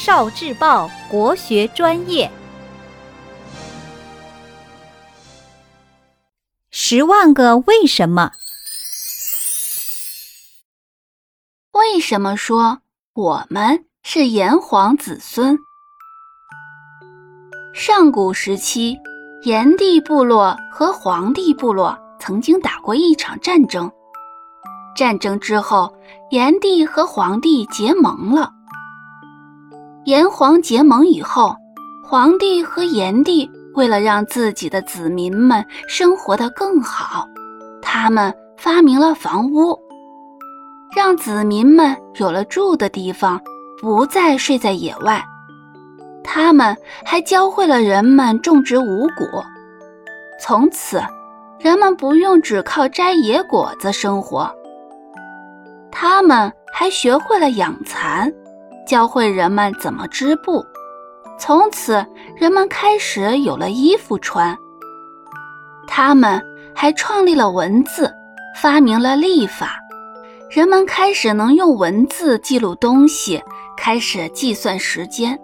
少智报国学专业，十万个为什么？为什么说我们是炎黄子孙？上古时期，炎帝部落和黄帝部落曾经打过一场战争。战争之后，炎帝和黄帝结盟了。炎黄结盟以后，黄帝和炎帝为了让自己的子民们生活得更好，他们发明了房屋，让子民们有了住的地方，不再睡在野外。他们还教会了人们种植五谷，从此，人们不用只靠摘野果子生活。他们还学会了养蚕。教会人们怎么织布，从此人们开始有了衣服穿。他们还创立了文字，发明了历法，人们开始能用文字记录东西，开始计算时间。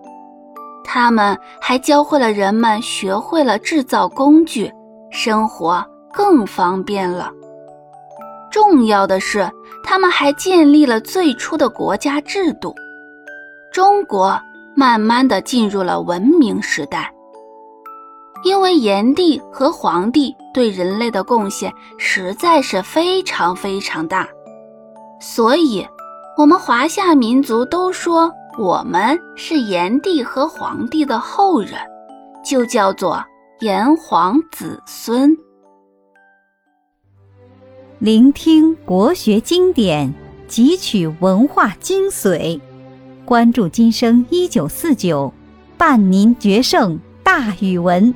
他们还教会了人们学会了制造工具，生活更方便了。重要的是，他们还建立了最初的国家制度。中国慢慢的进入了文明时代，因为炎帝和黄帝对人类的贡献实在是非常非常大，所以，我们华夏民族都说我们是炎帝和黄帝的后人，就叫做炎黄子孙。聆听国学经典，汲取文化精髓。关注今生一九四九，伴您决胜大语文。